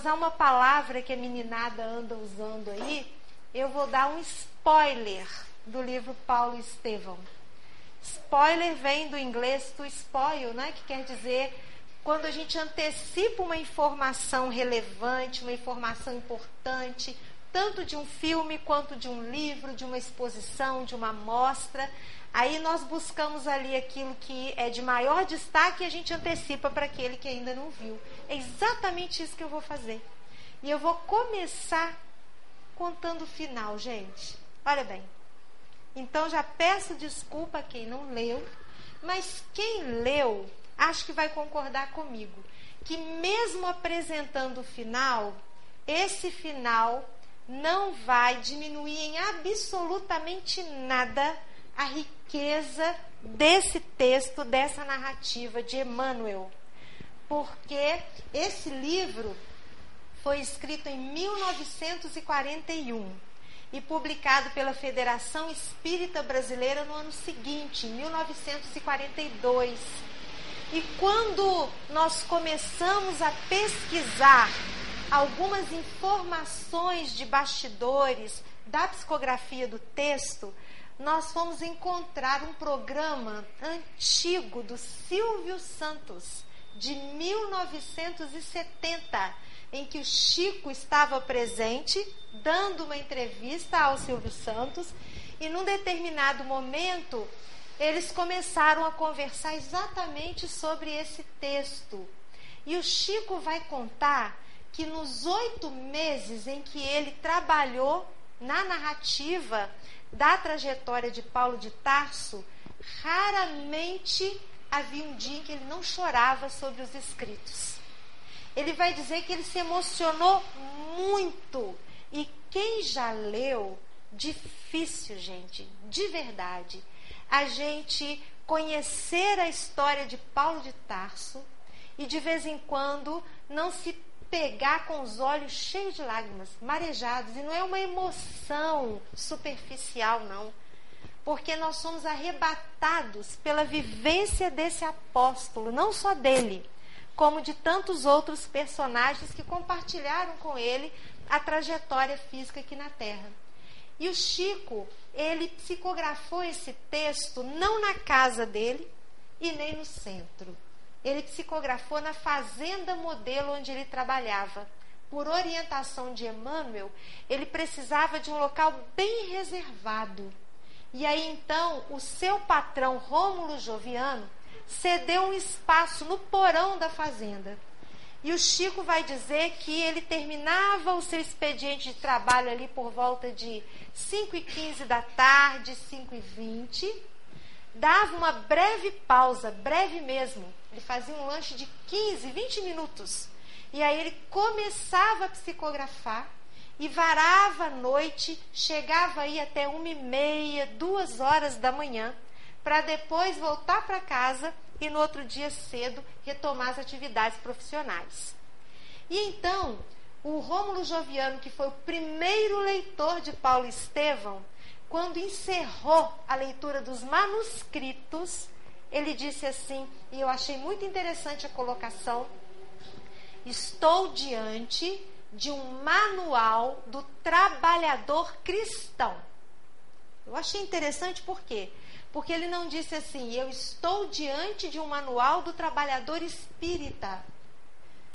usar uma palavra que a meninada anda usando aí, eu vou dar um spoiler do livro Paulo Estevão. Spoiler vem do inglês to spoil, né? que quer dizer quando a gente antecipa uma informação relevante, uma informação importante, tanto de um filme quanto de um livro, de uma exposição, de uma mostra. Aí nós buscamos ali aquilo que é de maior destaque e a gente antecipa para aquele que ainda não viu. É exatamente isso que eu vou fazer. E eu vou começar contando o final, gente. Olha bem. Então já peço desculpa a quem não leu, mas quem leu, acho que vai concordar comigo, que mesmo apresentando o final, esse final não vai diminuir em absolutamente nada a riqueza desse texto, dessa narrativa de Emmanuel. Porque esse livro foi escrito em 1941 e publicado pela Federação Espírita Brasileira no ano seguinte, em 1942. E quando nós começamos a pesquisar algumas informações de bastidores da psicografia do texto, nós fomos encontrar um programa antigo do Silvio Santos, de 1970, em que o Chico estava presente, dando uma entrevista ao Silvio Santos, e num determinado momento eles começaram a conversar exatamente sobre esse texto. E o Chico vai contar que nos oito meses em que ele trabalhou na narrativa da trajetória de Paulo de Tarso, raramente havia um dia em que ele não chorava sobre os escritos. Ele vai dizer que ele se emocionou muito. E quem já leu, difícil, gente, de verdade, a gente conhecer a história de Paulo de Tarso e de vez em quando não se pegar com os olhos cheios de lágrimas, marejados, e não é uma emoção superficial, não. Porque nós somos arrebatados pela vivência desse apóstolo, não só dele, como de tantos outros personagens que compartilharam com ele a trajetória física aqui na Terra. E o Chico, ele psicografou esse texto não na casa dele e nem no centro ele psicografou na fazenda modelo onde ele trabalhava. Por orientação de Emmanuel, ele precisava de um local bem reservado. E aí então o seu patrão Rômulo Joviano cedeu um espaço no porão da fazenda. E o Chico vai dizer que ele terminava o seu expediente de trabalho ali por volta de 5 e 15 da tarde, 5 e 20 dava uma breve pausa, breve mesmo. Ele fazia um lanche de 15, 20 minutos. E aí ele começava a psicografar e varava a noite, chegava aí até uma e meia, duas horas da manhã, para depois voltar para casa e no outro dia cedo retomar as atividades profissionais. E então, o Rômulo Joviano, que foi o primeiro leitor de Paulo Estevão, quando encerrou a leitura dos manuscritos, ele disse assim, e eu achei muito interessante a colocação: Estou diante de um manual do trabalhador cristão. Eu achei interessante por quê? Porque ele não disse assim, eu estou diante de um manual do trabalhador espírita,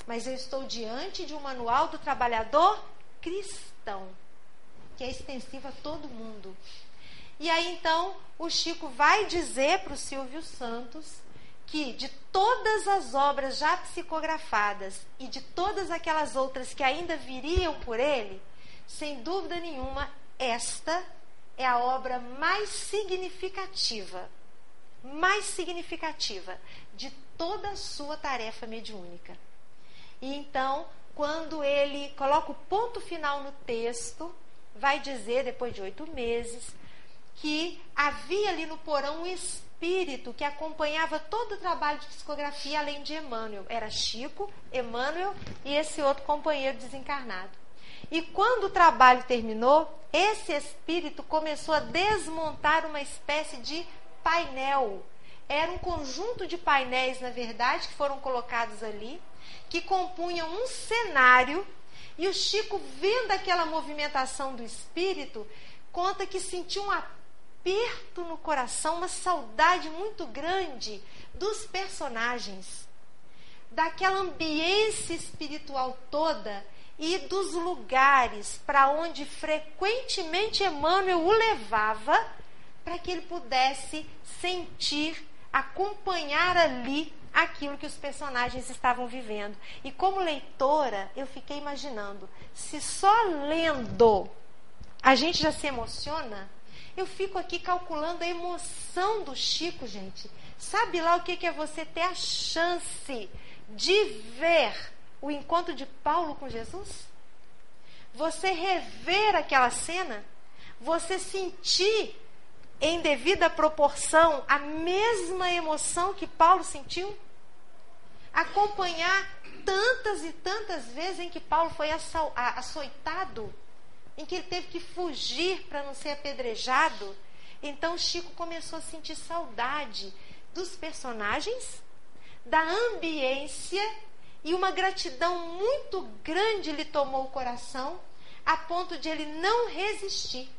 mas eu estou diante de um manual do trabalhador cristão que é extensiva a todo mundo. E aí então o Chico vai dizer para o Silvio Santos que de todas as obras já psicografadas e de todas aquelas outras que ainda viriam por ele, sem dúvida nenhuma, esta é a obra mais significativa, mais significativa de toda a sua tarefa mediúnica. E então, quando ele coloca o ponto final no texto, vai dizer, depois de oito meses, que havia ali no porão um espírito que acompanhava todo o trabalho de psicografia, além de Emmanuel. Era Chico, Emmanuel e esse outro companheiro desencarnado. E quando o trabalho terminou, esse espírito começou a desmontar uma espécie de painel. Era um conjunto de painéis, na verdade, que foram colocados ali que compunham um cenário. E o Chico, vendo aquela movimentação do espírito, conta que sentiu um no coração, uma saudade muito grande dos personagens, daquela ambiência espiritual toda e dos lugares para onde frequentemente Emmanuel o levava para que ele pudesse sentir, acompanhar ali aquilo que os personagens estavam vivendo. E como leitora, eu fiquei imaginando, se só lendo a gente já se emociona, eu fico aqui calculando a emoção do Chico, gente. Sabe lá o que é você ter a chance de ver o encontro de Paulo com Jesus? Você rever aquela cena? Você sentir em devida proporção a mesma emoção que Paulo sentiu? Acompanhar tantas e tantas vezes em que Paulo foi açoitado, em que ele teve que fugir para não ser apedrejado. Então Chico começou a sentir saudade dos personagens, da ambiência e uma gratidão muito grande lhe tomou o coração, a ponto de ele não resistir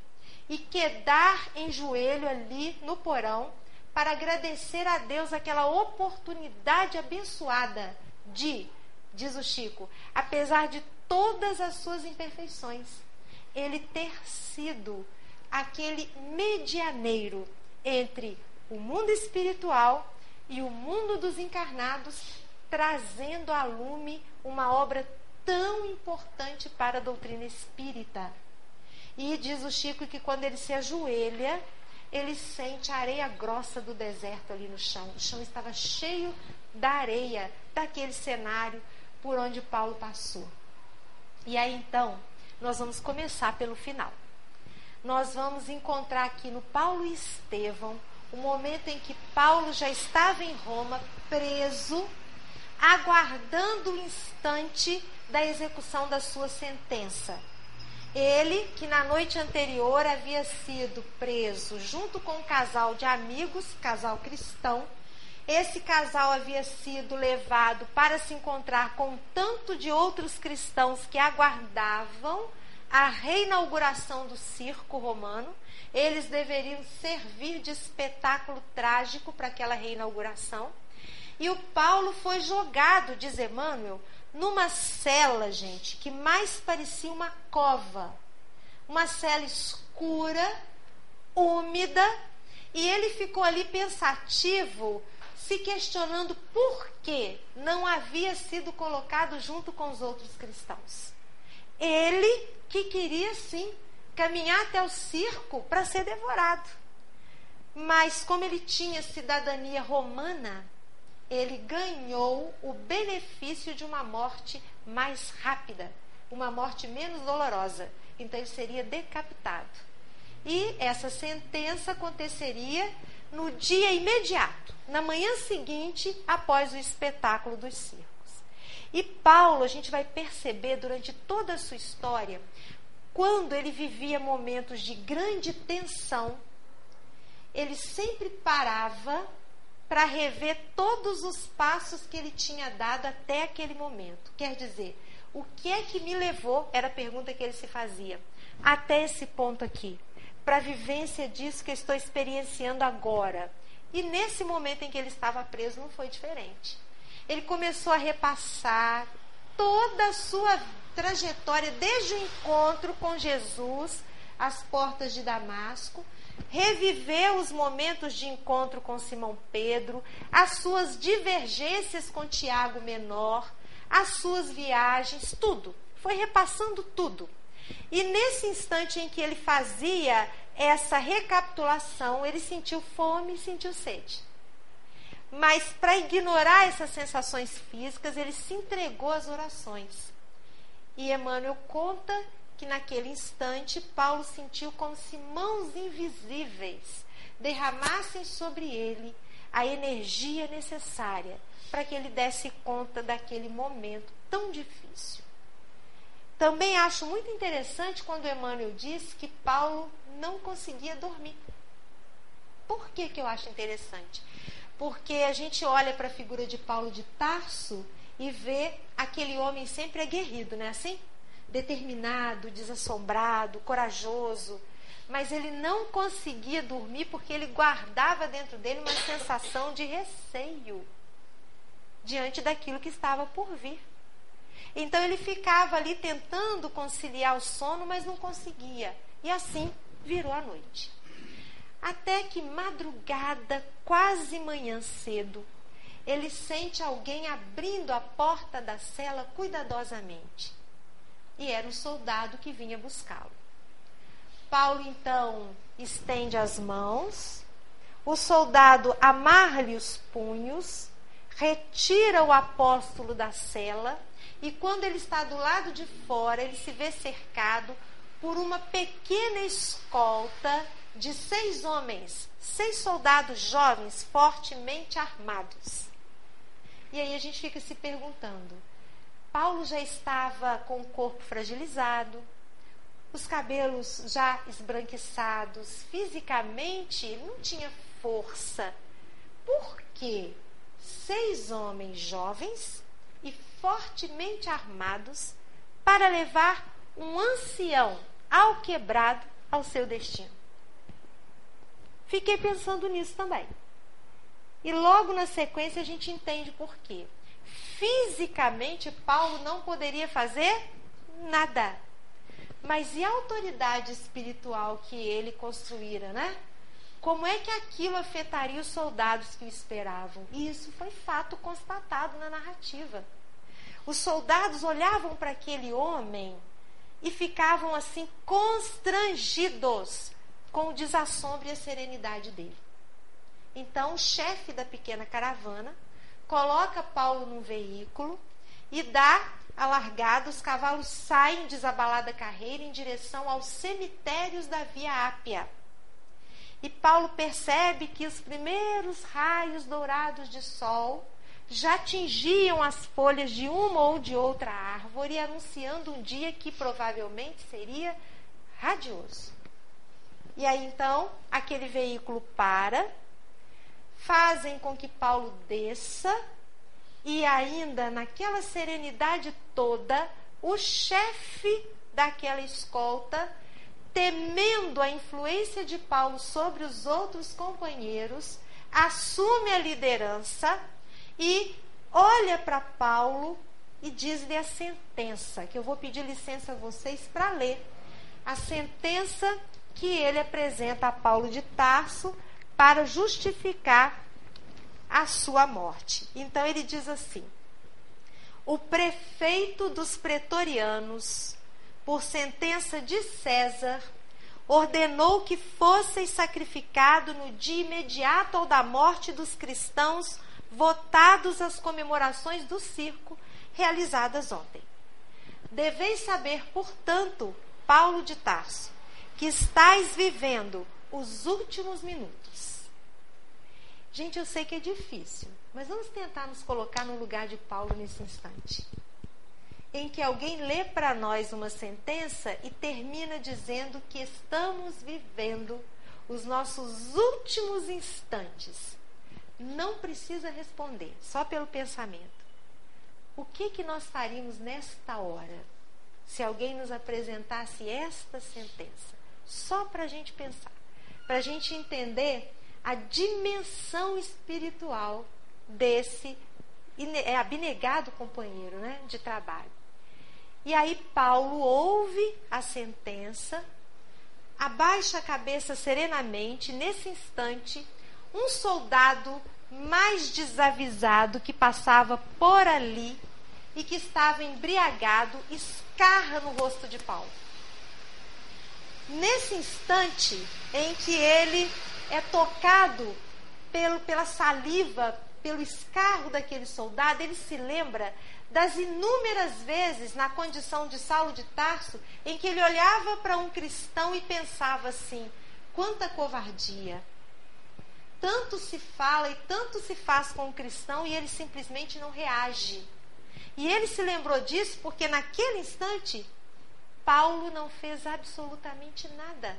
e quedar em joelho ali no porão para agradecer a Deus aquela oportunidade abençoada de, diz o Chico, apesar de todas as suas imperfeições, ele ter sido aquele medianeiro entre o mundo espiritual e o mundo dos encarnados, trazendo a lume uma obra tão importante para a doutrina espírita. E diz o Chico que quando ele se ajoelha, ele sente a areia grossa do deserto ali no chão. O chão estava cheio da areia daquele cenário por onde Paulo passou. E aí então, nós vamos começar pelo final. Nós vamos encontrar aqui no Paulo e Estevão o momento em que Paulo já estava em Roma, preso, aguardando o instante da execução da sua sentença. Ele, que na noite anterior havia sido preso junto com um casal de amigos, casal cristão, esse casal havia sido levado para se encontrar com tanto de outros cristãos que aguardavam a reinauguração do circo romano. Eles deveriam servir de espetáculo trágico para aquela reinauguração. E o Paulo foi jogado, diz Emmanuel, numa cela, gente, que mais parecia uma cova. Uma cela escura, úmida, e ele ficou ali pensativo, se questionando por que não havia sido colocado junto com os outros cristãos. Ele que queria sim caminhar até o circo para ser devorado. Mas como ele tinha cidadania romana, ele ganhou o benefício de uma morte mais rápida, uma morte menos dolorosa. Então ele seria decapitado. E essa sentença aconteceria no dia imediato, na manhã seguinte, após o espetáculo dos circos. E Paulo, a gente vai perceber durante toda a sua história, quando ele vivia momentos de grande tensão, ele sempre parava para rever todos os passos que ele tinha dado até aquele momento. Quer dizer, o que é que me levou, era a pergunta que ele se fazia, até esse ponto aqui, para a vivência disso que eu estou experienciando agora. E nesse momento em que ele estava preso não foi diferente. Ele começou a repassar toda a sua trajetória, desde o encontro com Jesus, às portas de Damasco, reviveu os momentos de encontro com Simão Pedro, as suas divergências com Tiago Menor, as suas viagens, tudo. Foi repassando tudo. E nesse instante em que ele fazia essa recapitulação, ele sentiu fome e sentiu sede. Mas para ignorar essas sensações físicas, ele se entregou às orações. E Emmanuel conta que naquele instante Paulo sentiu como se mãos invisíveis derramassem sobre ele a energia necessária para que ele desse conta daquele momento tão difícil. Também acho muito interessante quando Emmanuel diz que Paulo não conseguia dormir. Por que, que eu acho interessante? Porque a gente olha para a figura de Paulo de Tarso e vê aquele homem sempre aguerrido, não é assim? Determinado, desassombrado, corajoso. Mas ele não conseguia dormir porque ele guardava dentro dele uma sensação de receio diante daquilo que estava por vir. Então ele ficava ali tentando conciliar o sono, mas não conseguia. E assim virou a noite. Até que madrugada, quase manhã cedo, ele sente alguém abrindo a porta da cela cuidadosamente. E era um soldado que vinha buscá-lo. Paulo então estende as mãos, o soldado amarra-lhe os punhos, retira o apóstolo da cela e quando ele está do lado de fora, ele se vê cercado por uma pequena escolta de seis homens, seis soldados jovens, fortemente armados. E aí a gente fica se perguntando: Paulo já estava com o corpo fragilizado, os cabelos já esbranquiçados, fisicamente não tinha força. Por quê? Seis homens jovens fortemente armados para levar um ancião ao quebrado ao seu destino. Fiquei pensando nisso também. E logo na sequência a gente entende por quê. Fisicamente, Paulo não poderia fazer nada. Mas e a autoridade espiritual que ele construíra, né? Como é que aquilo afetaria os soldados que o esperavam? E isso foi fato constatado na narrativa. Os soldados olhavam para aquele homem e ficavam assim constrangidos com o desassombro e a serenidade dele. Então, o chefe da pequena caravana coloca Paulo num veículo e dá a largada, os cavalos saem desabalada carreira em direção aos cemitérios da Via Ápia. E Paulo percebe que os primeiros raios dourados de sol já tingiam as folhas de uma ou de outra árvore, anunciando um dia que provavelmente seria radioso. E aí então, aquele veículo para, fazem com que Paulo desça e ainda naquela serenidade toda, o chefe daquela escolta, temendo a influência de Paulo sobre os outros companheiros, assume a liderança e olha para Paulo e diz-lhe a sentença, que eu vou pedir licença a vocês para ler. A sentença que ele apresenta a Paulo de Tarso para justificar a sua morte. Então ele diz assim: O prefeito dos pretorianos, por sentença de César, ordenou que fosse sacrificado no dia imediato ao da morte dos cristãos votados às comemorações do circo realizadas ontem. Deveis saber, portanto, Paulo de Tarso, que estáis vivendo os últimos minutos. Gente, eu sei que é difícil, mas vamos tentar nos colocar no lugar de Paulo nesse instante. Em que alguém lê para nós uma sentença e termina dizendo que estamos vivendo os nossos últimos instantes não precisa responder, só pelo pensamento. O que, que nós faríamos nesta hora se alguém nos apresentasse esta sentença? Só para a gente pensar, para a gente entender a dimensão espiritual desse é, abnegado companheiro né, de trabalho. E aí Paulo ouve a sentença, abaixa a cabeça serenamente, nesse instante, um soldado mais desavisado que passava por ali e que estava embriagado escarra no rosto de Paulo. Nesse instante em que ele é tocado pelo, pela saliva, pelo escarro daquele soldado, ele se lembra das inúmeras vezes na condição de Saulo de Tarso em que ele olhava para um cristão e pensava assim: quanta covardia, tanto se fala e tanto se faz com o cristão e ele simplesmente não reage. E ele se lembrou disso porque naquele instante Paulo não fez absolutamente nada.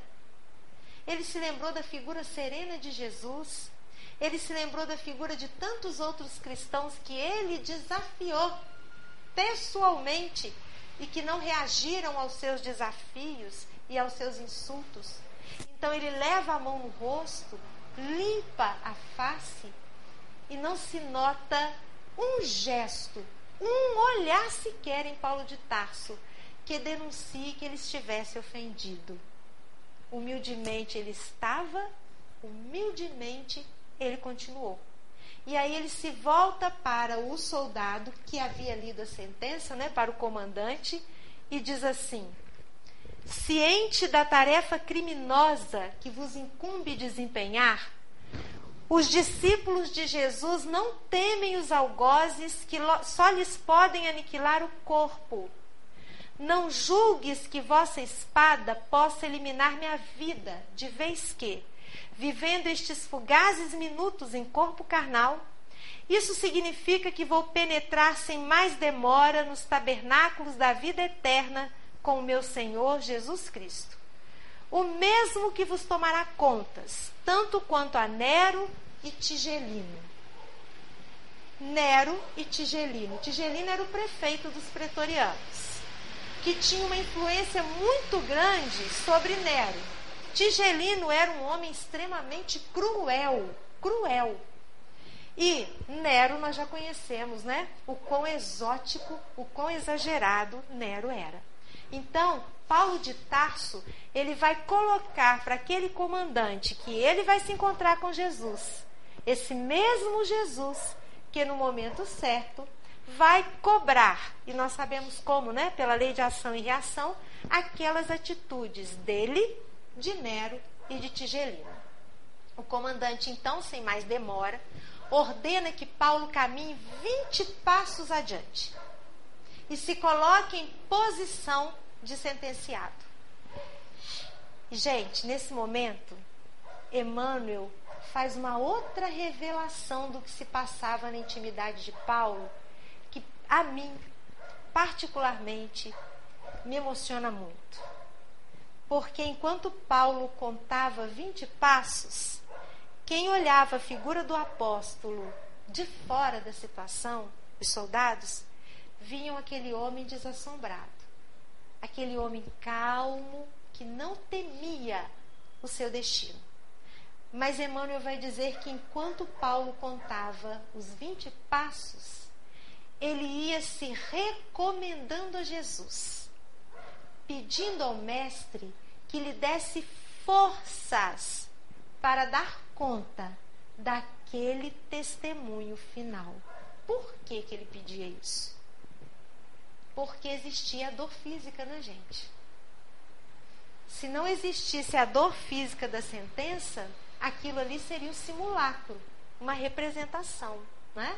Ele se lembrou da figura serena de Jesus. ele se lembrou da figura de tantos outros cristãos que ele desafiou pessoalmente e que não reagiram aos seus desafios e aos seus insultos. Então ele leva a mão no rosto, limpa a face e não se nota um gesto, um olhar sequer em Paulo de Tarso que denuncie que ele estivesse ofendido. Humildemente ele estava, humildemente ele continuou. E aí ele se volta para o soldado que havia lido a sentença, né, para o comandante, e diz assim: Ciente da tarefa criminosa que vos incumbe desempenhar, os discípulos de Jesus não temem os algozes que só lhes podem aniquilar o corpo. Não julgues que vossa espada possa eliminar minha vida, de vez que, vivendo estes fugazes minutos em corpo carnal, isso significa que vou penetrar sem mais demora nos tabernáculos da vida eterna com o meu Senhor Jesus Cristo. O mesmo que vos tomará contas, tanto quanto a Nero e Tigelino. Nero e Tigelino. Tigelino era o prefeito dos pretorianos, que tinha uma influência muito grande sobre Nero. Tigelino era um homem extremamente cruel, cruel. E Nero nós já conhecemos, né? O quão exótico, o quão exagerado Nero era. Então, Paulo de Tarso, ele vai colocar para aquele comandante que ele vai se encontrar com Jesus. Esse mesmo Jesus que no momento certo vai cobrar, e nós sabemos como, né? Pela lei de ação e reação, aquelas atitudes dele, de Nero e de Tigelino. O comandante, então, sem mais demora, ordena que Paulo caminhe 20 passos adiante e se coloque em posição de sentenciado. Gente, nesse momento, Emmanuel faz uma outra revelação do que se passava na intimidade de Paulo, que a mim, particularmente, me emociona muito. Porque enquanto Paulo contava 20 passos, quem olhava a figura do apóstolo de fora da situação, os soldados, viam aquele homem desassombrado, aquele homem calmo que não temia o seu destino. Mas Emmanuel vai dizer que enquanto Paulo contava os 20 passos, ele ia se recomendando a Jesus, pedindo ao Mestre que lhe desse forças para dar conta daquele testemunho final. Por que, que ele pedia isso? Porque existia a dor física na gente. Se não existisse a dor física da sentença, aquilo ali seria um simulacro, uma representação. Né?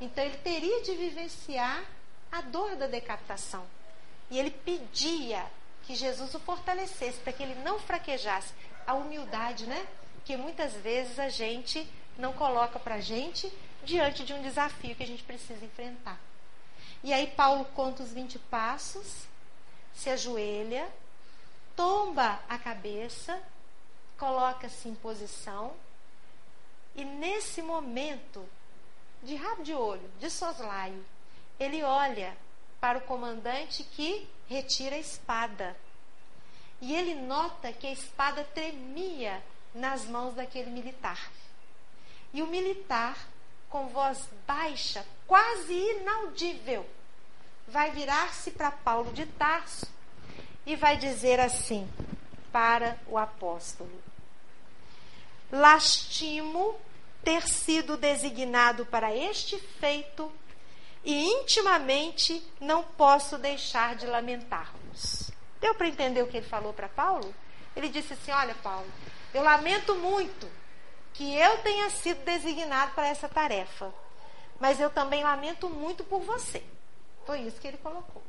Então ele teria de vivenciar a dor da decapitação. E ele pedia que Jesus o fortalecesse, para que ele não fraquejasse. A humildade, né? que muitas vezes a gente não coloca para a gente diante de um desafio que a gente precisa enfrentar. E aí Paulo conta os 20 passos, se ajoelha, tomba a cabeça, coloca-se em posição, e nesse momento, de rabo de olho, de soslaio, ele olha para o comandante que retira a espada. E ele nota que a espada tremia nas mãos daquele militar. E o militar, com voz baixa, quase inaudível, vai virar-se para Paulo de Tarso e vai dizer assim para o apóstolo: Lastimo ter sido designado para este feito e intimamente não posso deixar de lamentar-nos. Deu para entender o que ele falou para Paulo? Ele disse assim: Olha, Paulo, eu lamento muito que eu tenha sido designado para essa tarefa, mas eu também lamento muito por você. Foi isso que ele colocou.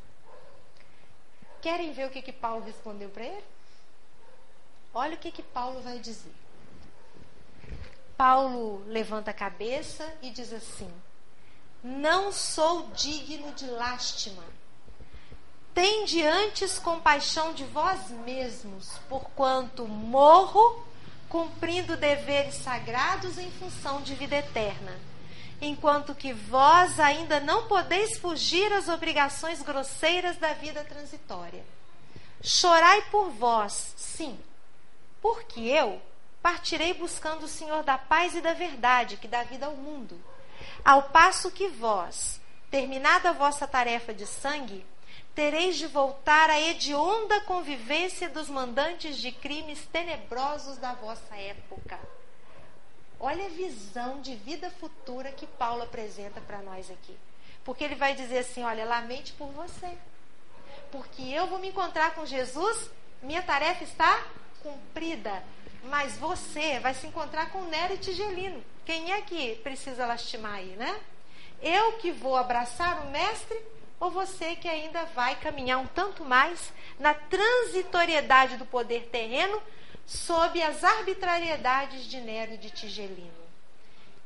Querem ver o que, que Paulo respondeu para ele? Olha o que, que Paulo vai dizer. Paulo levanta a cabeça e diz assim: Não sou digno de lástima. Tende antes compaixão de vós mesmos, porquanto morro cumprindo deveres sagrados em função de vida eterna, enquanto que vós ainda não podeis fugir às obrigações grosseiras da vida transitória. Chorai por vós, sim, porque eu partirei buscando o Senhor da paz e da verdade, que dá vida ao mundo. Ao passo que vós, terminada a vossa tarefa de sangue, tereis de voltar à hedionda convivência dos mandantes de crimes tenebrosos da vossa época. Olha a visão de vida futura que Paulo apresenta para nós aqui. Porque ele vai dizer assim: olha, lamente por você. Porque eu vou me encontrar com Jesus, minha tarefa está cumprida. Mas você vai se encontrar com Nero e Tigelino. Quem é que precisa lastimar aí, né? Eu que vou abraçar o mestre ou você que ainda vai caminhar um tanto mais na transitoriedade do poder terreno sob as arbitrariedades de Nero e de Tigelino.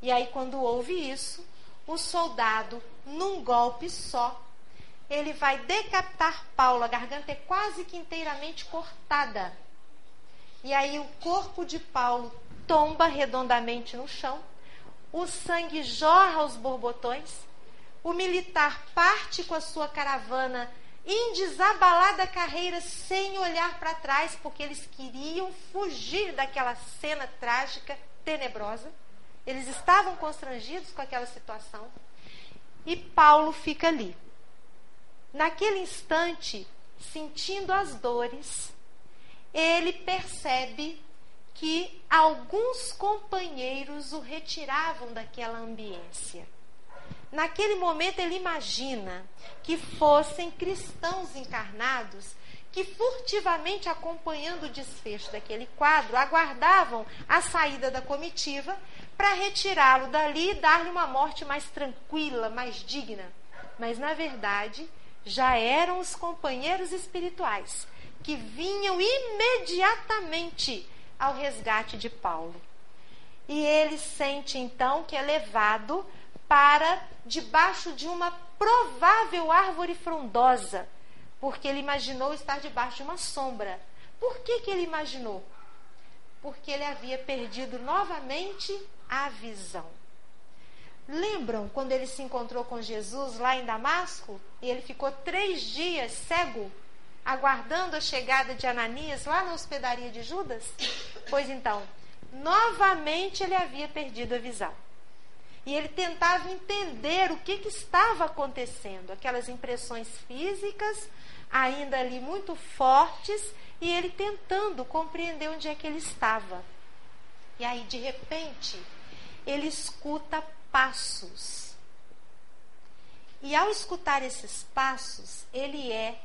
E aí, quando houve isso, o soldado, num golpe só, ele vai decapitar Paulo, a garganta é quase que inteiramente cortada. E aí o corpo de Paulo tomba redondamente no chão, o sangue jorra aos borbotões, o militar parte com a sua caravana em desabalada carreira sem olhar para trás, porque eles queriam fugir daquela cena trágica, tenebrosa. Eles estavam constrangidos com aquela situação. E Paulo fica ali. Naquele instante, sentindo as dores, ele percebe que alguns companheiros o retiravam daquela ambiência. Naquele momento ele imagina que fossem cristãos encarnados que furtivamente acompanhando o desfecho daquele quadro aguardavam a saída da comitiva para retirá-lo dali e dar-lhe uma morte mais tranquila, mais digna. Mas na verdade, já eram os companheiros espirituais que vinham imediatamente ao resgate de Paulo. E ele sente então que é levado para debaixo de uma provável árvore frondosa, porque ele imaginou estar debaixo de uma sombra. Por que, que ele imaginou? Porque ele havia perdido novamente a visão. Lembram quando ele se encontrou com Jesus lá em Damasco? E ele ficou três dias cego, aguardando a chegada de Ananias lá na hospedaria de Judas? Pois então, novamente ele havia perdido a visão. E ele tentava entender o que, que estava acontecendo, aquelas impressões físicas ainda ali muito fortes, e ele tentando compreender onde é que ele estava. E aí, de repente, ele escuta passos. E ao escutar esses passos, ele é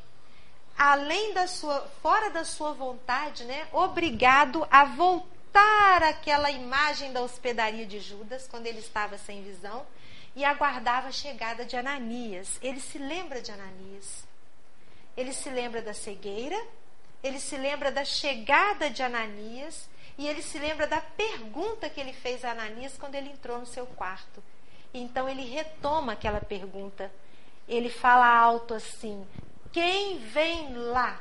além da sua fora da sua vontade, né, obrigado a voltar voltar àquela imagem da hospedaria de Judas, quando ele estava sem visão, e aguardava a chegada de Ananias. Ele se lembra de Ananias. Ele se lembra da cegueira, ele se lembra da chegada de Ananias, e ele se lembra da pergunta que ele fez a Ananias quando ele entrou no seu quarto. Então ele retoma aquela pergunta. Ele fala alto assim: Quem vem lá?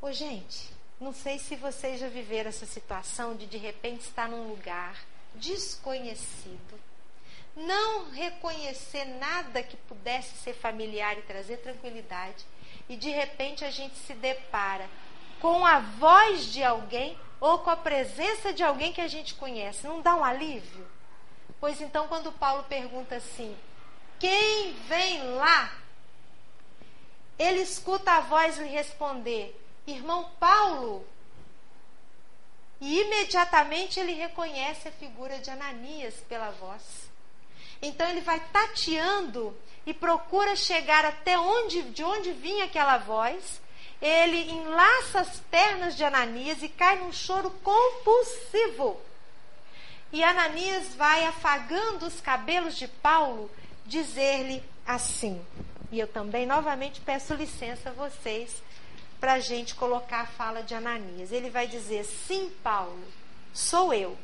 Ô, gente, não sei se vocês já viveram essa situação de de repente estar num lugar desconhecido, não reconhecer nada que pudesse ser familiar e trazer tranquilidade, e de repente a gente se depara com a voz de alguém ou com a presença de alguém que a gente conhece. Não dá um alívio? Pois então, quando Paulo pergunta assim: Quem vem lá? Ele escuta a voz lhe responder: irmão Paulo. E imediatamente ele reconhece a figura de Ananias pela voz. Então ele vai tateando e procura chegar até onde, de onde vinha aquela voz. Ele enlaça as pernas de Ananias e cai num choro compulsivo. E Ananias vai afagando os cabelos de Paulo, dizer-lhe assim. E eu também novamente peço licença a vocês para a gente colocar a fala de Ananias. Ele vai dizer: Sim, Paulo, sou eu.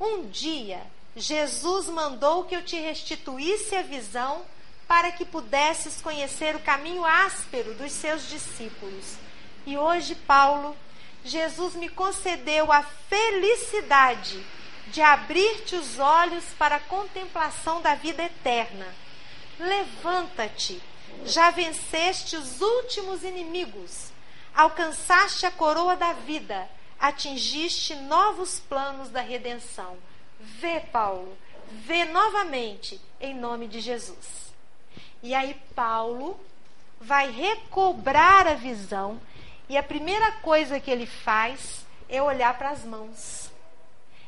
Um dia, Jesus mandou que eu te restituísse a visão para que pudesses conhecer o caminho áspero dos seus discípulos. E hoje, Paulo, Jesus me concedeu a felicidade de abrir-te os olhos para a contemplação da vida eterna. Levanta-te, já venceste os últimos inimigos, alcançaste a coroa da vida, atingiste novos planos da redenção. Vê, Paulo, vê novamente, em nome de Jesus. E aí, Paulo vai recobrar a visão, e a primeira coisa que ele faz é olhar para as mãos.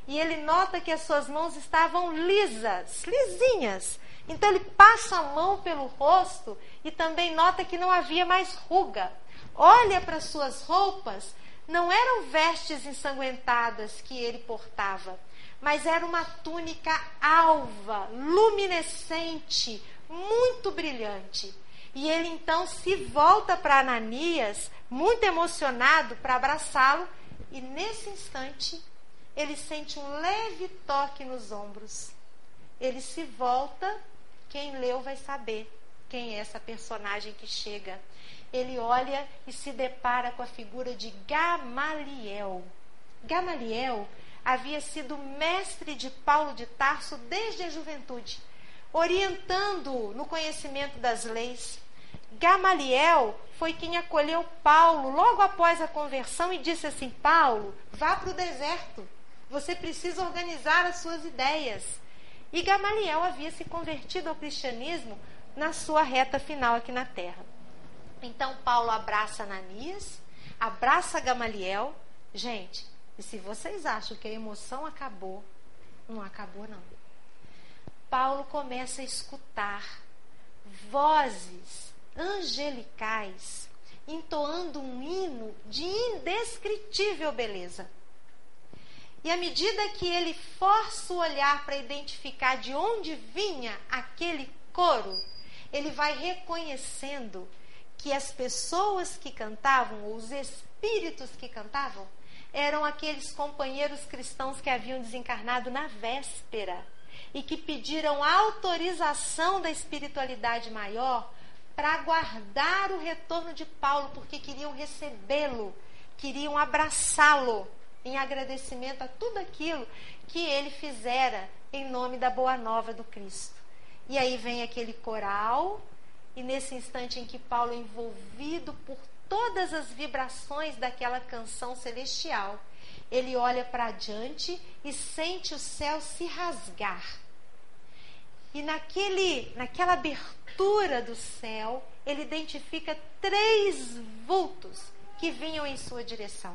E ele nota que as suas mãos estavam lisas, lisinhas. Então ele passa a mão pelo rosto e também nota que não havia mais ruga. Olha para suas roupas, não eram vestes ensanguentadas que ele portava, mas era uma túnica alva, luminescente, muito brilhante. E ele então se volta para Ananias, muito emocionado, para abraçá-lo, e nesse instante ele sente um leve toque nos ombros. Ele se volta, quem leu vai saber quem é essa personagem que chega. Ele olha e se depara com a figura de Gamaliel. Gamaliel havia sido mestre de Paulo de Tarso desde a juventude, orientando no conhecimento das leis. Gamaliel foi quem acolheu Paulo logo após a conversão e disse assim: Paulo, vá para o deserto. Você precisa organizar as suas ideias. E Gamaliel havia se convertido ao cristianismo na sua reta final aqui na terra. Então Paulo abraça Ananias, abraça Gamaliel. Gente, e se vocês acham que a emoção acabou, não acabou não. Paulo começa a escutar vozes angelicais entoando um hino de indescritível beleza. E à medida que ele força o olhar para identificar de onde vinha aquele coro, ele vai reconhecendo que as pessoas que cantavam, ou os espíritos que cantavam, eram aqueles companheiros cristãos que haviam desencarnado na véspera e que pediram autorização da espiritualidade maior para aguardar o retorno de Paulo, porque queriam recebê-lo, queriam abraçá-lo em agradecimento a tudo aquilo que ele fizera em nome da boa nova do Cristo. E aí vem aquele coral, e nesse instante em que Paulo é envolvido por todas as vibrações daquela canção celestial, ele olha para diante e sente o céu se rasgar. E naquele, naquela abertura do céu, ele identifica três vultos que vinham em sua direção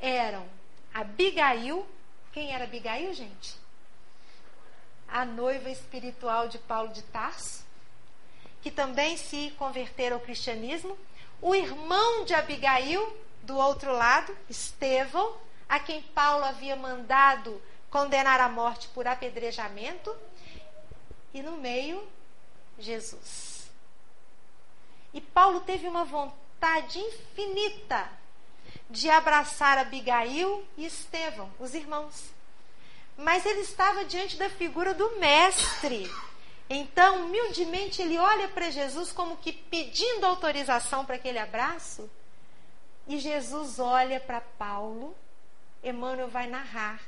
eram Abigail. Quem era Abigail, gente? A noiva espiritual de Paulo de Tarso, que também se converteram ao cristianismo. O irmão de Abigail, do outro lado, Estevão, a quem Paulo havia mandado condenar à morte por apedrejamento. E no meio, Jesus. E Paulo teve uma vontade infinita de abraçar Abigail e Estevão, os irmãos. Mas ele estava diante da figura do mestre. Então, humildemente, ele olha para Jesus como que pedindo autorização para aquele abraço. E Jesus olha para Paulo. Emmanuel vai narrar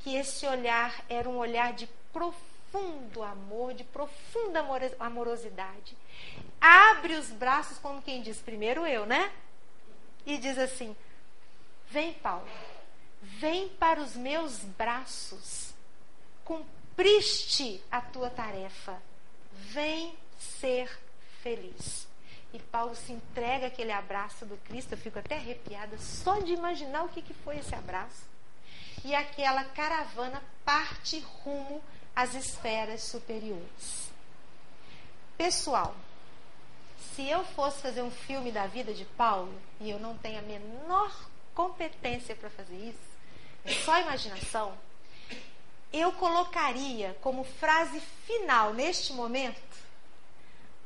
que esse olhar era um olhar de profundo amor, de profunda amorosidade. Abre os braços, como quem diz, primeiro eu, né? E diz assim: Vem, Paulo, vem para os meus braços. Cumpriste a tua tarefa. Vem ser feliz. E Paulo se entrega aquele abraço do Cristo. Eu fico até arrepiada só de imaginar o que, que foi esse abraço. E aquela caravana parte rumo às esferas superiores. Pessoal, se eu fosse fazer um filme da vida de Paulo, e eu não tenho a menor competência para fazer isso, é só imaginação, eu colocaria como frase final neste momento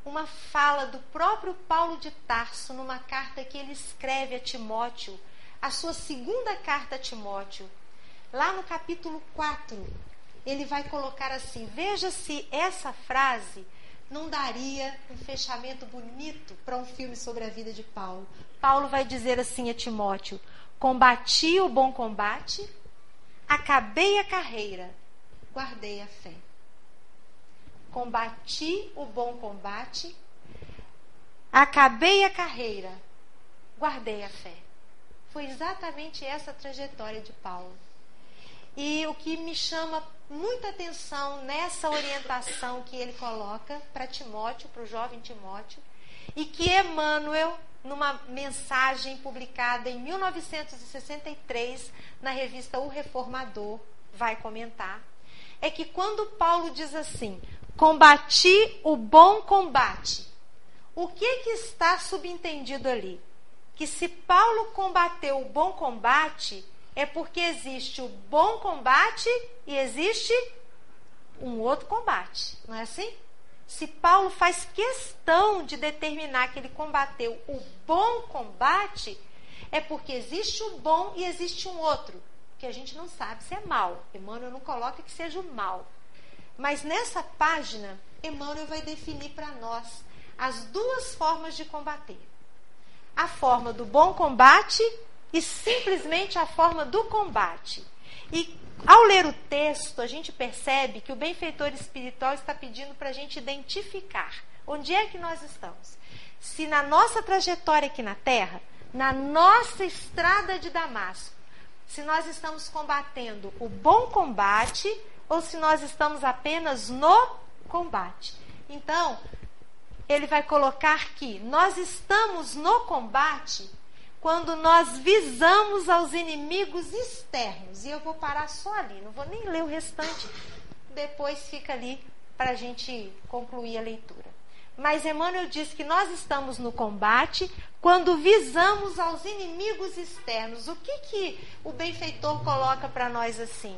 uma fala do próprio Paulo de Tarso numa carta que ele escreve a Timóteo, a sua segunda carta a Timóteo, lá no capítulo 4. Ele vai colocar assim: veja se essa frase não daria um fechamento bonito para um filme sobre a vida de Paulo. Paulo vai dizer assim a Timóteo: Combati o bom combate, acabei a carreira, guardei a fé. Combati o bom combate, acabei a carreira, guardei a fé. Foi exatamente essa a trajetória de Paulo. E o que me chama muita atenção nessa orientação que ele coloca para Timóteo, para o jovem Timóteo, e que Emmanuel, numa mensagem publicada em 1963 na revista O Reformador, vai comentar, é que quando Paulo diz assim: combati o bom combate, o que, que está subentendido ali? Que se Paulo combateu o bom combate, é porque existe o bom combate e existe um outro combate, não é assim? Se Paulo faz questão de determinar que ele combateu o bom combate, é porque existe o bom e existe um outro, que a gente não sabe se é mal. Emmanuel não coloca que seja o mal. Mas nessa página, Emmanuel vai definir para nós as duas formas de combater: a forma do bom combate e simplesmente a forma do combate. E ao ler o texto, a gente percebe que o benfeitor espiritual está pedindo para a gente identificar onde é que nós estamos. Se na nossa trajetória aqui na Terra, na nossa estrada de Damasco, se nós estamos combatendo o bom combate ou se nós estamos apenas no combate. Então, ele vai colocar que nós estamos no combate quando nós visamos aos inimigos externos. E eu vou parar só ali, não vou nem ler o restante, depois fica ali para a gente concluir a leitura. Mas Emmanuel diz que nós estamos no combate quando visamos aos inimigos externos. O que, que o benfeitor coloca para nós assim?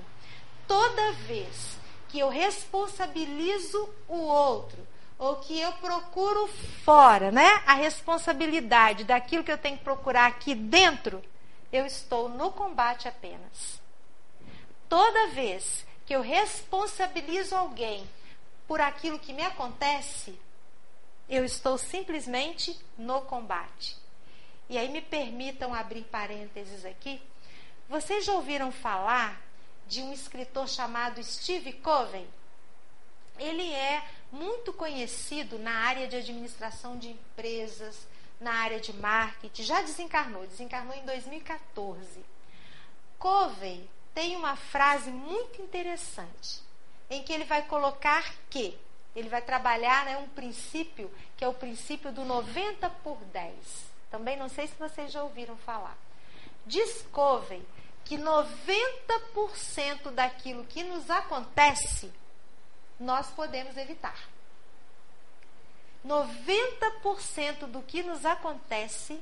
Toda vez que eu responsabilizo o outro ou que eu procuro fora, né? A responsabilidade daquilo que eu tenho que procurar aqui dentro, eu estou no combate apenas. Toda vez que eu responsabilizo alguém por aquilo que me acontece, eu estou simplesmente no combate. E aí me permitam abrir parênteses aqui. Vocês já ouviram falar de um escritor chamado Steve Covey? Ele é muito conhecido na área de administração de empresas, na área de marketing, já desencarnou, desencarnou em 2014. Covey tem uma frase muito interessante, em que ele vai colocar que ele vai trabalhar né, um princípio que é o princípio do 90 por 10. Também não sei se vocês já ouviram falar. Diz Covey que 90% daquilo que nos acontece nós podemos evitar. 90% do que nos acontece,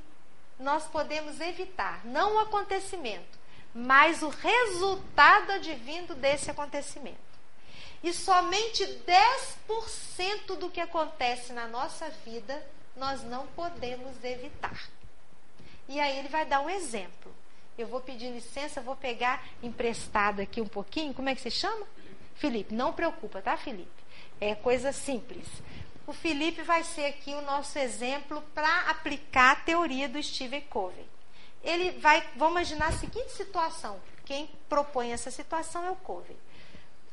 nós podemos evitar. Não o acontecimento, mas o resultado advindo desse acontecimento. E somente 10% do que acontece na nossa vida nós não podemos evitar. E aí ele vai dar um exemplo. Eu vou pedir licença, vou pegar emprestado aqui um pouquinho. Como é que se chama? Felipe, não preocupa, tá, Felipe? É coisa simples. O Felipe vai ser aqui o nosso exemplo para aplicar a teoria do Steve Covey. Ele vai, vamos imaginar a seguinte situação. Quem propõe essa situação é o Covey.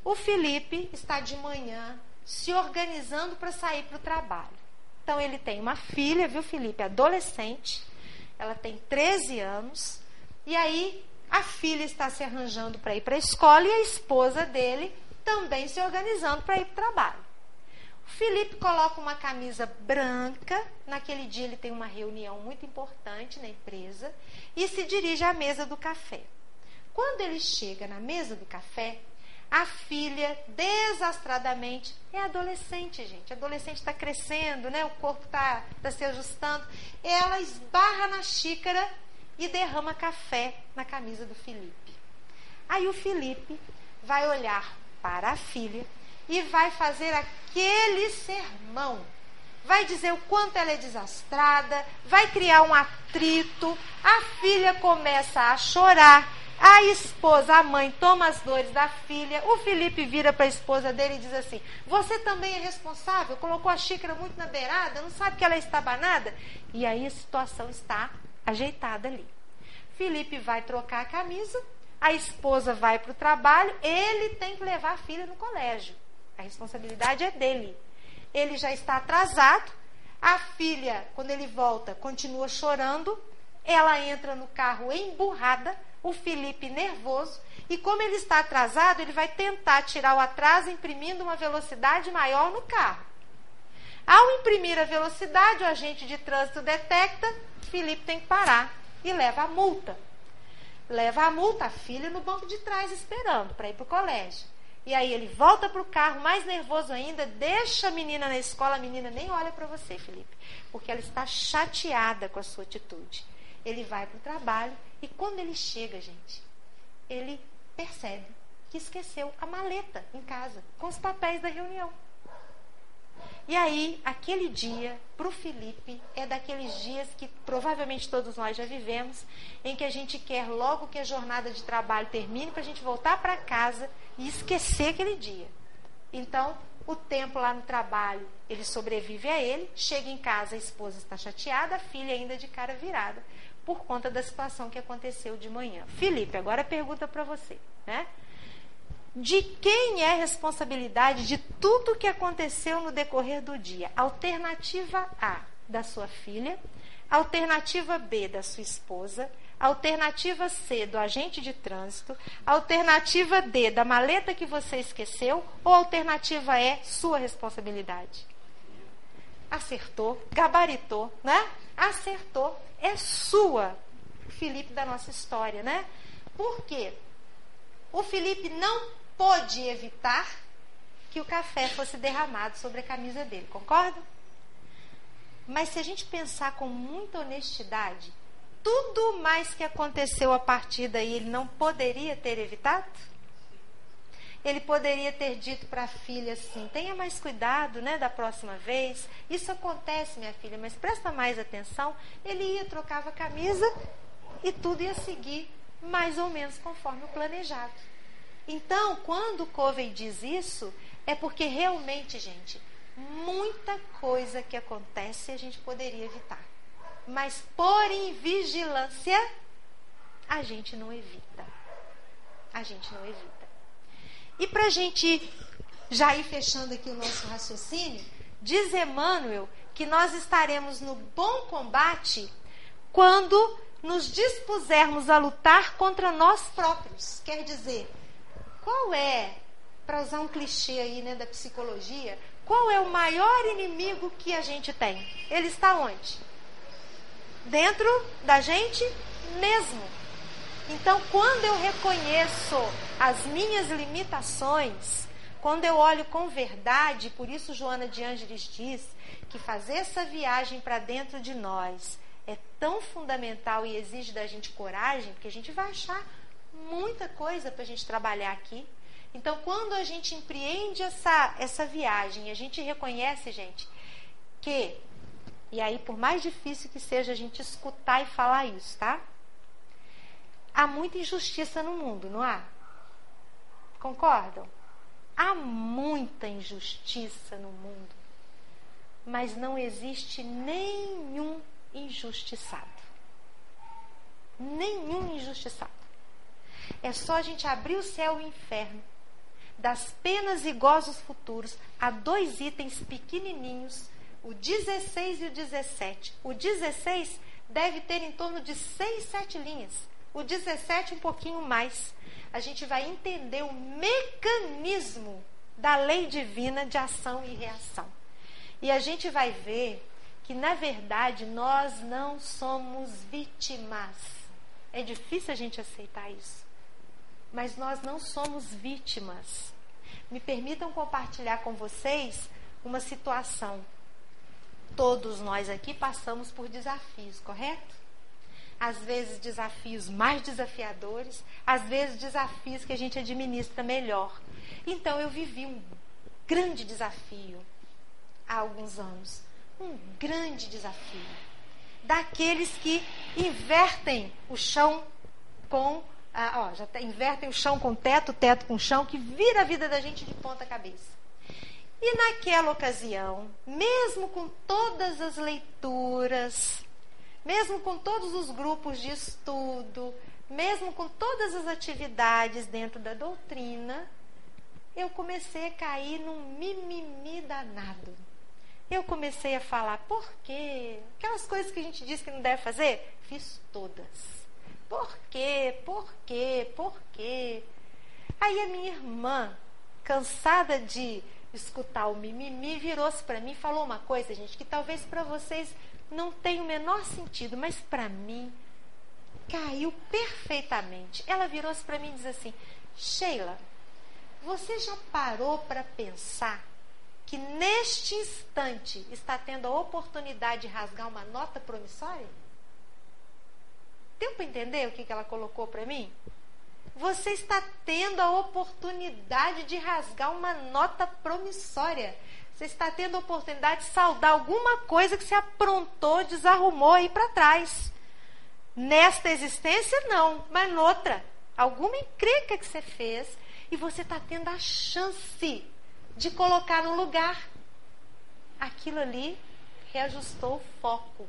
O Felipe está de manhã se organizando para sair para o trabalho. Então ele tem uma filha, viu, Felipe? Adolescente. Ela tem 13 anos. E aí a filha está se arranjando para ir para a escola e a esposa dele também se organizando para ir para o trabalho. O Felipe coloca uma camisa branca, naquele dia ele tem uma reunião muito importante na empresa e se dirige à mesa do café. Quando ele chega na mesa do café, a filha, desastradamente, é adolescente, gente. A adolescente está crescendo, né? O corpo está tá se ajustando. Ela esbarra na xícara e derrama café na camisa do Felipe. Aí o Felipe vai olhar para a filha e vai fazer aquele sermão. Vai dizer o quanto ela é desastrada, vai criar um atrito, a filha começa a chorar, a esposa, a mãe, toma as dores da filha. O Felipe vira para a esposa dele e diz assim: Você também é responsável? Colocou a xícara muito na beirada, não sabe que ela é estabanada? E aí a situação está ajeitada ali. Felipe vai trocar a camisa, a esposa vai para o trabalho, ele tem que levar a filha no colégio. A responsabilidade é dele. Ele já está atrasado, a filha, quando ele volta, continua chorando, ela entra no carro emburrada, o Felipe nervoso, e como ele está atrasado, ele vai tentar tirar o atraso imprimindo uma velocidade maior no carro. Ao imprimir a velocidade, o agente de trânsito detecta, Felipe tem que parar e leva a multa. Leva a multa, a filha no banco de trás esperando para ir para o colégio. E aí ele volta para o carro, mais nervoso ainda, deixa a menina na escola, a menina nem olha para você, Felipe, porque ela está chateada com a sua atitude. Ele vai para o trabalho e quando ele chega, gente, ele percebe que esqueceu a maleta em casa, com os papéis da reunião. E aí, aquele dia, para o Felipe, é daqueles dias que provavelmente todos nós já vivemos, em que a gente quer logo que a jornada de trabalho termine para a gente voltar para casa e esquecer aquele dia. Então, o tempo lá no trabalho, ele sobrevive a ele, chega em casa, a esposa está chateada, a filha ainda de cara virada, por conta da situação que aconteceu de manhã. Felipe, agora pergunta para você, né? De quem é a responsabilidade de tudo que aconteceu no decorrer do dia? Alternativa A, da sua filha. Alternativa B, da sua esposa. Alternativa C, do agente de trânsito. Alternativa D, da maleta que você esqueceu. Ou alternativa E, sua responsabilidade? Acertou, gabaritou, né? Acertou. É sua, Felipe, da nossa história, né? Por quê? O Felipe não pôde evitar que o café fosse derramado sobre a camisa dele, concorda? Mas se a gente pensar com muita honestidade, tudo mais que aconteceu a partir daí ele não poderia ter evitado? Ele poderia ter dito para a filha assim: tenha mais cuidado, né, da próxima vez. Isso acontece, minha filha, mas presta mais atenção. Ele ia, trocava a camisa e tudo ia seguir mais ou menos conforme o planejado. Então, quando Covey diz isso, é porque realmente, gente, muita coisa que acontece a gente poderia evitar. Mas por invigilância, a gente não evita. A gente não evita. E para a gente já ir fechando aqui o nosso raciocínio, diz Emmanuel que nós estaremos no bom combate quando nos dispusermos a lutar contra nós próprios. Quer dizer, qual é, para usar um clichê aí né, da psicologia, qual é o maior inimigo que a gente tem? Ele está onde? Dentro da gente mesmo. Então, quando eu reconheço as minhas limitações, quando eu olho com verdade, por isso Joana de Ângeles diz que fazer essa viagem para dentro de nós é tão fundamental e exige da gente coragem, porque a gente vai achar muita coisa para a gente trabalhar aqui. Então, quando a gente empreende essa, essa viagem, a gente reconhece, gente, que, e aí por mais difícil que seja a gente escutar e falar isso, tá? Há muita injustiça no mundo, não há? Concordam? Há muita injustiça no mundo, mas não existe nenhum injustiçado. Nenhum injustiçado. É só a gente abrir o céu e o inferno. Das penas e gozos futuros, há dois itens pequenininhos, o 16 e o 17. O 16 deve ter em torno de 6, 7 linhas. O 17 um pouquinho mais. A gente vai entender o mecanismo da lei divina de ação e reação. E a gente vai ver que, na verdade, nós não somos vítimas. É difícil a gente aceitar isso mas nós não somos vítimas. Me permitam compartilhar com vocês uma situação. Todos nós aqui passamos por desafios, correto? Às vezes desafios mais desafiadores, às vezes desafios que a gente administra melhor. Então eu vivi um grande desafio há alguns anos. Um grande desafio. Daqueles que invertem o chão com ah, ó, já tá, invertem o chão com teto, teto com chão, que vira a vida da gente de ponta cabeça. E naquela ocasião, mesmo com todas as leituras, mesmo com todos os grupos de estudo, mesmo com todas as atividades dentro da doutrina, eu comecei a cair num mimimi danado. Eu comecei a falar, por quê? Aquelas coisas que a gente diz que não deve fazer, fiz todas. Por quê? Por quê? Por quê? Aí a minha irmã, cansada de escutar o mimimi, virou-se para mim e falou uma coisa, gente, que talvez para vocês não tenha o menor sentido, mas para mim caiu perfeitamente. Ela virou-se para mim e disse assim: Sheila, você já parou para pensar que neste instante está tendo a oportunidade de rasgar uma nota promissória? Deu para entender o que, que ela colocou para mim? Você está tendo a oportunidade de rasgar uma nota promissória. Você está tendo a oportunidade de saldar alguma coisa que você aprontou, desarrumou aí para trás. Nesta existência, não, mas noutra. Alguma encrenca que você fez e você está tendo a chance de colocar no lugar. Aquilo ali reajustou o foco.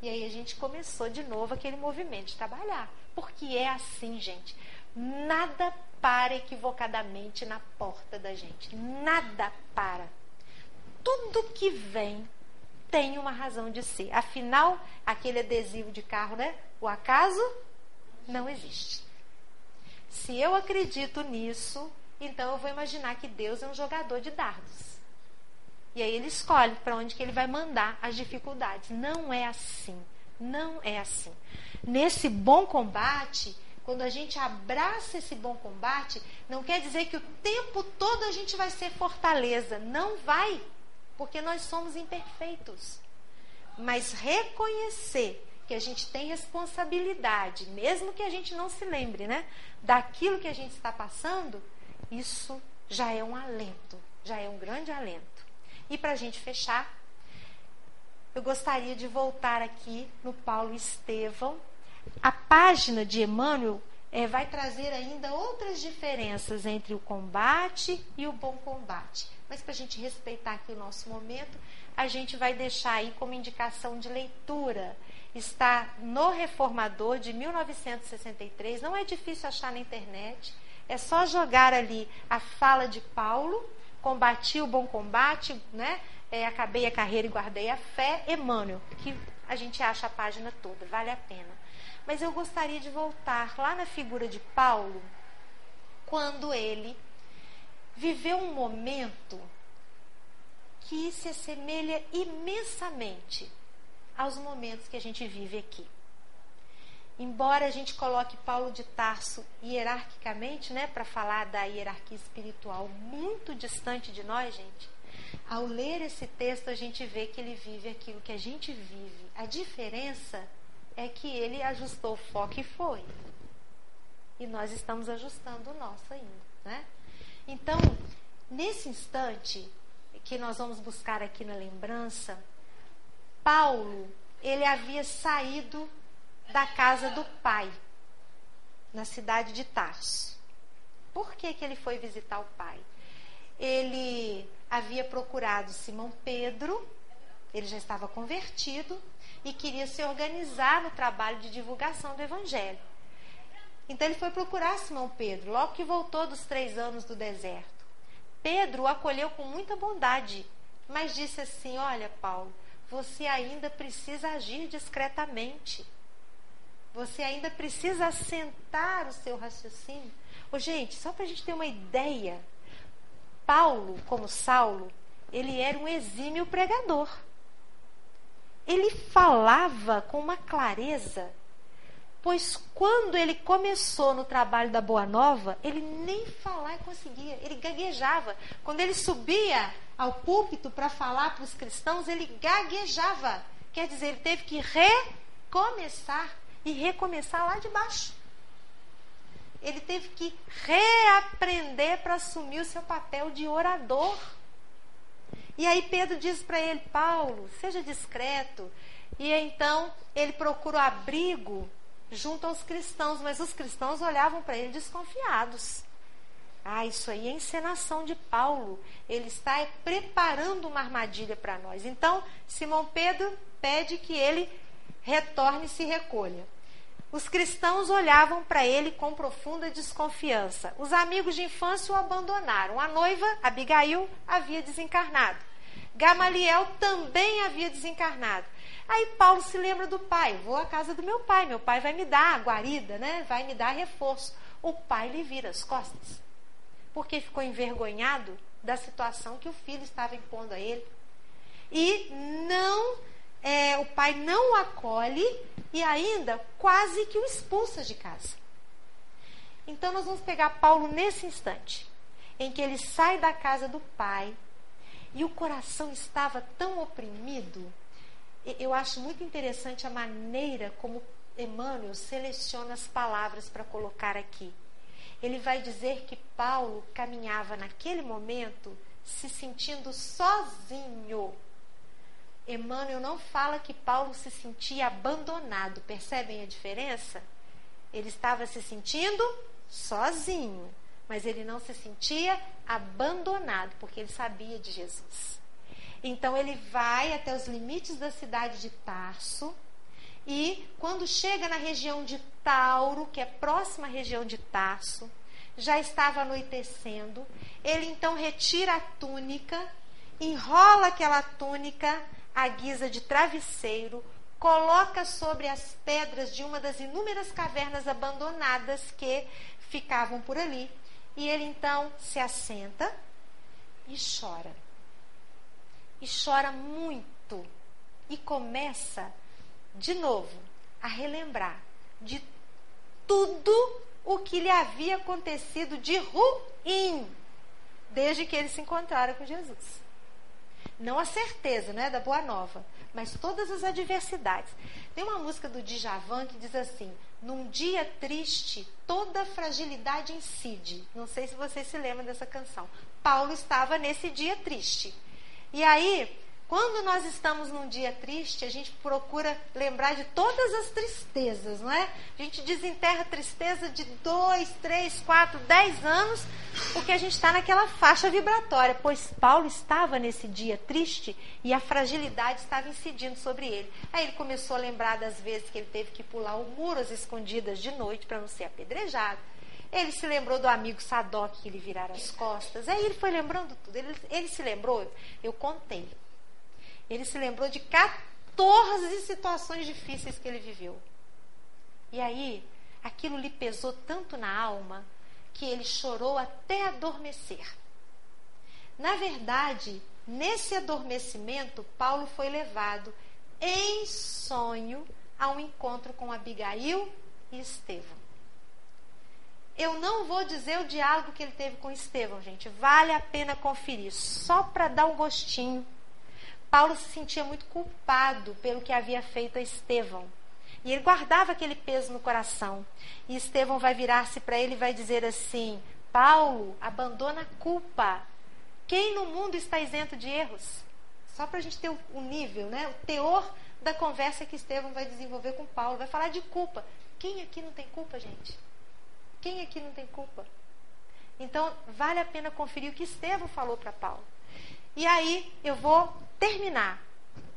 E aí a gente começou de novo aquele movimento de trabalhar. Porque é assim, gente. Nada para equivocadamente na porta da gente. Nada para. Tudo que vem tem uma razão de ser. Afinal, aquele adesivo de carro, né? O acaso não existe. Se eu acredito nisso, então eu vou imaginar que Deus é um jogador de dardos. E aí ele escolhe para onde que ele vai mandar as dificuldades. Não é assim. Não é assim. Nesse bom combate, quando a gente abraça esse bom combate, não quer dizer que o tempo todo a gente vai ser fortaleza. Não vai. Porque nós somos imperfeitos. Mas reconhecer que a gente tem responsabilidade, mesmo que a gente não se lembre, né? Daquilo que a gente está passando, isso já é um alento, já é um grande alento. E para a gente fechar, eu gostaria de voltar aqui no Paulo Estevão. A página de Emmanuel é, vai trazer ainda outras diferenças entre o combate e o bom combate. Mas para a gente respeitar aqui o nosso momento, a gente vai deixar aí como indicação de leitura. Está no Reformador de 1963, não é difícil achar na internet. É só jogar ali a fala de Paulo, combati o bom combate, né? É, acabei a carreira e guardei a fé, Emmanuel, que a gente acha a página toda, vale a pena. Mas eu gostaria de voltar lá na figura de Paulo, quando ele viveu um momento que se assemelha imensamente aos momentos que a gente vive aqui. Embora a gente coloque Paulo de Tarso hierarquicamente, né, para falar da hierarquia espiritual muito distante de nós, gente, ao ler esse texto a gente vê que ele vive aquilo que a gente vive. A diferença é que ele ajustou o foco e foi. E nós estamos ajustando o nosso ainda, né? Então, nesse instante que nós vamos buscar aqui na lembrança, Paulo, ele havia saído da casa do pai, na cidade de Tarso. Por que, que ele foi visitar o pai? Ele havia procurado Simão Pedro, ele já estava convertido, e queria se organizar no trabalho de divulgação do Evangelho. Então ele foi procurar Simão Pedro, logo que voltou dos três anos do deserto. Pedro o acolheu com muita bondade, mas disse assim: Olha, Paulo, você ainda precisa agir discretamente. Você ainda precisa assentar o seu raciocínio. Ô, gente, só para a gente ter uma ideia, Paulo, como Saulo, ele era um exímio pregador ele falava com uma clareza, pois quando ele começou no trabalho da Boa Nova, ele nem falar conseguia, ele gaguejava. Quando ele subia ao púlpito para falar para os cristãos, ele gaguejava. Quer dizer, ele teve que recomeçar e recomeçar lá de baixo. Ele teve que reaprender para assumir o seu papel de orador. E aí Pedro diz para ele: Paulo, seja discreto. E então ele procura o abrigo junto aos cristãos, mas os cristãos olhavam para ele desconfiados. Ah, isso aí é encenação de Paulo. Ele está preparando uma armadilha para nós. Então, Simão Pedro pede que ele retorne e se recolha. Os cristãos olhavam para ele com profunda desconfiança. Os amigos de infância o abandonaram. A noiva, Abigail, havia desencarnado. Gamaliel também havia desencarnado. Aí Paulo se lembra do pai. Vou à casa do meu pai. Meu pai vai me dar guarida, né? Vai me dar reforço. O pai lhe vira as costas. Porque ficou envergonhado da situação que o filho estava impondo a ele. E não, é, o pai não o acolhe e ainda quase que o expulsa de casa. Então nós vamos pegar Paulo nesse instante, em que ele sai da casa do pai e o coração estava tão oprimido. Eu acho muito interessante a maneira como Emmanuel seleciona as palavras para colocar aqui. Ele vai dizer que Paulo caminhava naquele momento se sentindo sozinho Emmanuel não fala que Paulo se sentia abandonado. Percebem a diferença? Ele estava se sentindo sozinho, mas ele não se sentia abandonado, porque ele sabia de Jesus. Então ele vai até os limites da cidade de Tarso e quando chega na região de Tauro, que é próxima à região de Tarso, já estava anoitecendo. Ele então retira a túnica, enrola aquela túnica à guisa de travesseiro, coloca sobre as pedras de uma das inúmeras cavernas abandonadas que ficavam por ali. E ele então se assenta e chora. E chora muito. E começa, de novo, a relembrar de tudo o que lhe havia acontecido de ruim desde que ele se encontrara com Jesus. Não a certeza, né, da boa nova, mas todas as adversidades. Tem uma música do Djavan que diz assim: Num dia triste, toda fragilidade incide. Não sei se vocês se lembram dessa canção. Paulo estava nesse dia triste. E aí, quando nós estamos num dia triste, a gente procura lembrar de todas as tristezas, não é? A gente desenterra tristeza de dois, três, quatro, dez anos, porque a gente está naquela faixa vibratória. Pois Paulo estava nesse dia triste e a fragilidade estava incidindo sobre ele. Aí ele começou a lembrar das vezes que ele teve que pular o muro às escondidas de noite para não ser apedrejado. Ele se lembrou do amigo Sadoc que lhe virara as costas. Aí ele foi lembrando tudo. Ele, ele se lembrou, eu contei. Ele se lembrou de 14 situações difíceis que ele viveu. E aí, aquilo lhe pesou tanto na alma que ele chorou até adormecer. Na verdade, nesse adormecimento, Paulo foi levado em sonho a um encontro com Abigail e Estevão. Eu não vou dizer o diálogo que ele teve com Estevão, gente. Vale a pena conferir, só para dar um gostinho Paulo se sentia muito culpado pelo que havia feito a Estevão. E ele guardava aquele peso no coração. E Estevão vai virar-se para ele e vai dizer assim: Paulo, abandona a culpa. Quem no mundo está isento de erros? Só para a gente ter o nível, né? o teor da conversa que Estevão vai desenvolver com Paulo. Vai falar de culpa. Quem aqui não tem culpa, gente? Quem aqui não tem culpa? Então, vale a pena conferir o que Estevão falou para Paulo. E aí, eu vou terminar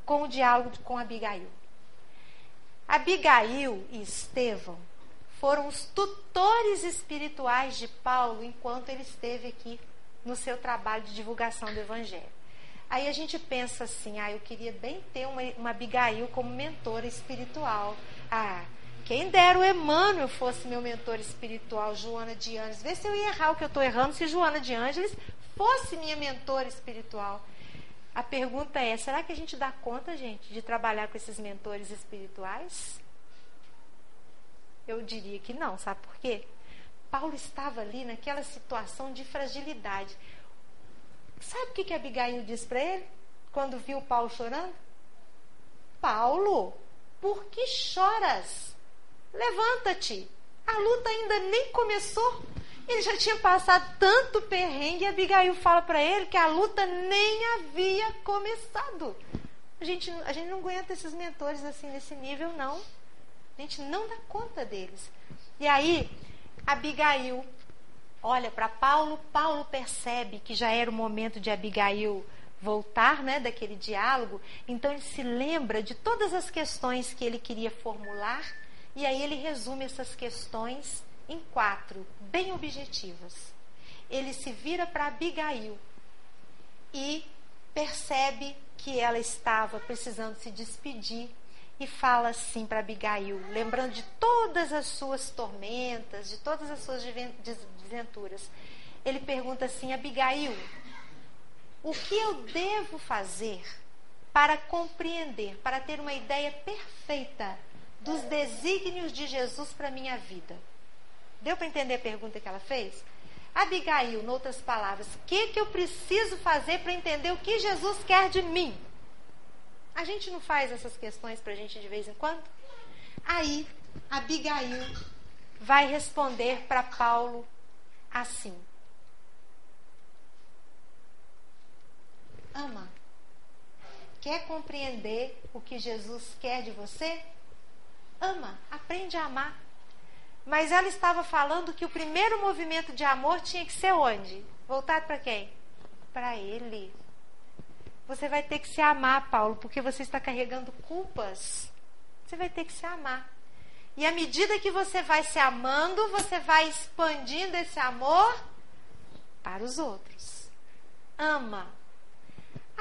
com o diálogo com Abigail. Abigail e Estevão foram os tutores espirituais de Paulo enquanto ele esteve aqui no seu trabalho de divulgação do Evangelho. Aí a gente pensa assim, ah, eu queria bem ter uma, uma Abigail como mentora espiritual. Ah, quem dera o Emmanuel fosse meu mentor espiritual, Joana de Ângeles. Vê se eu ia errar o que eu estou errando se Joana de Ângeles fosse minha mentora espiritual. A pergunta é: será que a gente dá conta, gente, de trabalhar com esses mentores espirituais? Eu diria que não, sabe por quê? Paulo estava ali naquela situação de fragilidade. Sabe o que, que Abigail disse para ele quando viu Paulo chorando? Paulo, por que choras? Levanta-te. A luta ainda nem começou. Ele já tinha passado tanto perrengue e Abigail fala para ele que a luta nem havia começado. A gente, a gente não aguenta esses mentores assim nesse nível, não. A gente não dá conta deles. E aí, Abigail olha para Paulo, Paulo percebe que já era o momento de Abigail voltar né, daquele diálogo, então ele se lembra de todas as questões que ele queria formular e aí ele resume essas questões em quatro, bem objetivas. Ele se vira para Abigail e percebe que ela estava precisando se despedir e fala assim para Abigail, lembrando de todas as suas tormentas, de todas as suas desventuras. Ele pergunta assim: Abigail, o que eu devo fazer para compreender, para ter uma ideia perfeita dos desígnios de Jesus para minha vida? Deu para entender a pergunta que ela fez? Abigail, em outras palavras, o que, que eu preciso fazer para entender o que Jesus quer de mim? A gente não faz essas questões para a gente de vez em quando? Aí, Abigail vai responder para Paulo assim: ama. Quer compreender o que Jesus quer de você? Ama, aprende a amar. Mas ela estava falando que o primeiro movimento de amor tinha que ser onde? Voltado para quem? Para ele. Você vai ter que se amar, Paulo, porque você está carregando culpas. Você vai ter que se amar. E à medida que você vai se amando, você vai expandindo esse amor para os outros. Ama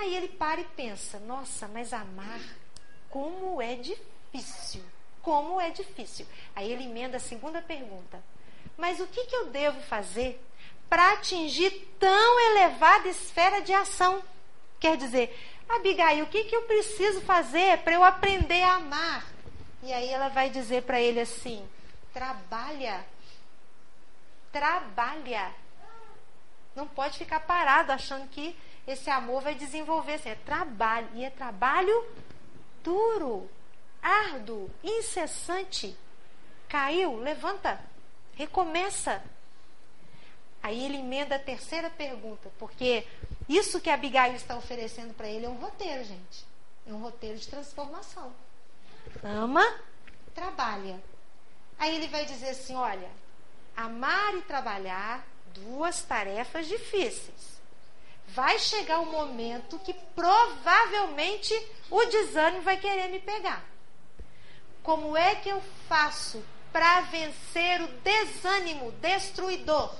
Aí ele para e pensa: nossa, mas amar, como é difícil. Como é difícil. Aí ele emenda a segunda pergunta: mas o que, que eu devo fazer para atingir tão elevada esfera de ação? Quer dizer, Abigail, o que, que eu preciso fazer para eu aprender a amar? E aí ela vai dizer para ele assim: trabalha. Trabalha. Não pode ficar parado achando que esse amor vai desenvolver. Assim, é trabalho. E é trabalho duro, árduo, incessante. Caiu, levanta, recomeça. Aí ele emenda a terceira pergunta, porque isso que a Abigail está oferecendo para ele é um roteiro, gente. É um roteiro de transformação. Ama, trabalha. Aí ele vai dizer assim: olha, amar e trabalhar, duas tarefas difíceis vai chegar um momento que provavelmente o desânimo vai querer me pegar. Como é que eu faço para vencer o desânimo destruidor?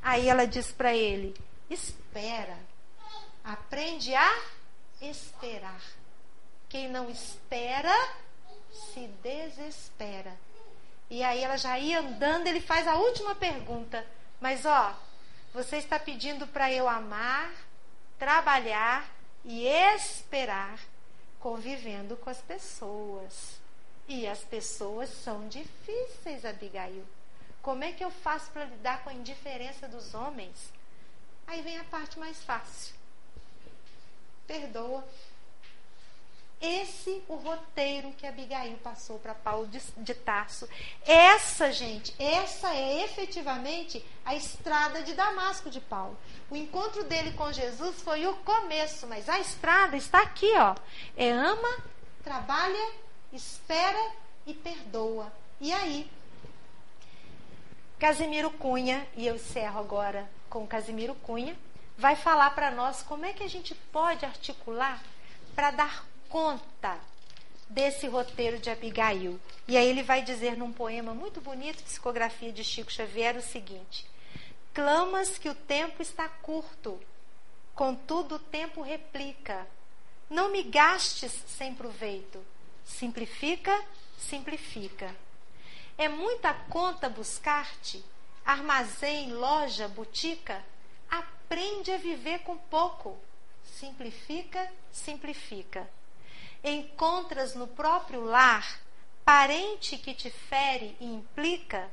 Aí ela diz para ele: espera. Aprende a esperar. Quem não espera se desespera. E aí ela já ia andando, ele faz a última pergunta. Mas ó, você está pedindo para eu amar, trabalhar e esperar convivendo com as pessoas. E as pessoas são difíceis, Abigail. Como é que eu faço para lidar com a indiferença dos homens? Aí vem a parte mais fácil. Perdoa esse o roteiro que Abigail passou para Paulo de, de Tarso. Essa, gente, essa é efetivamente a estrada de Damasco de Paulo. O encontro dele com Jesus foi o começo, mas a estrada está aqui, ó. É ama, trabalha, espera e perdoa. E aí? Casimiro Cunha, e eu encerro agora com Casimiro Cunha, vai falar para nós como é que a gente pode articular para dar conta desse roteiro de Abigail. E aí ele vai dizer num poema muito bonito, psicografia de Chico Xavier, o seguinte: Clamas que o tempo está curto, contudo o tempo replica. Não me gastes sem proveito. Simplifica, simplifica. É muita conta buscar-te, armazém, loja, botica. Aprende a viver com pouco. Simplifica, simplifica encontras no próprio lar parente que te fere e implica,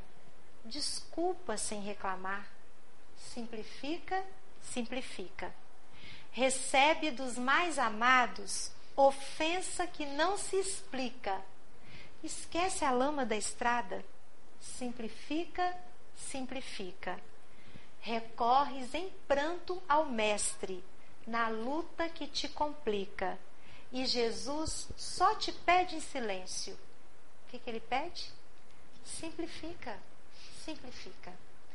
desculpa sem reclamar. Simplifica, simplifica. Recebe dos mais amados ofensa que não se explica. Esquece a lama da estrada. Simplifica, simplifica. Recorres em pranto ao Mestre, na luta que te complica e Jesus só te pede em silêncio. O que, que ele pede? Simplifica, simplifica.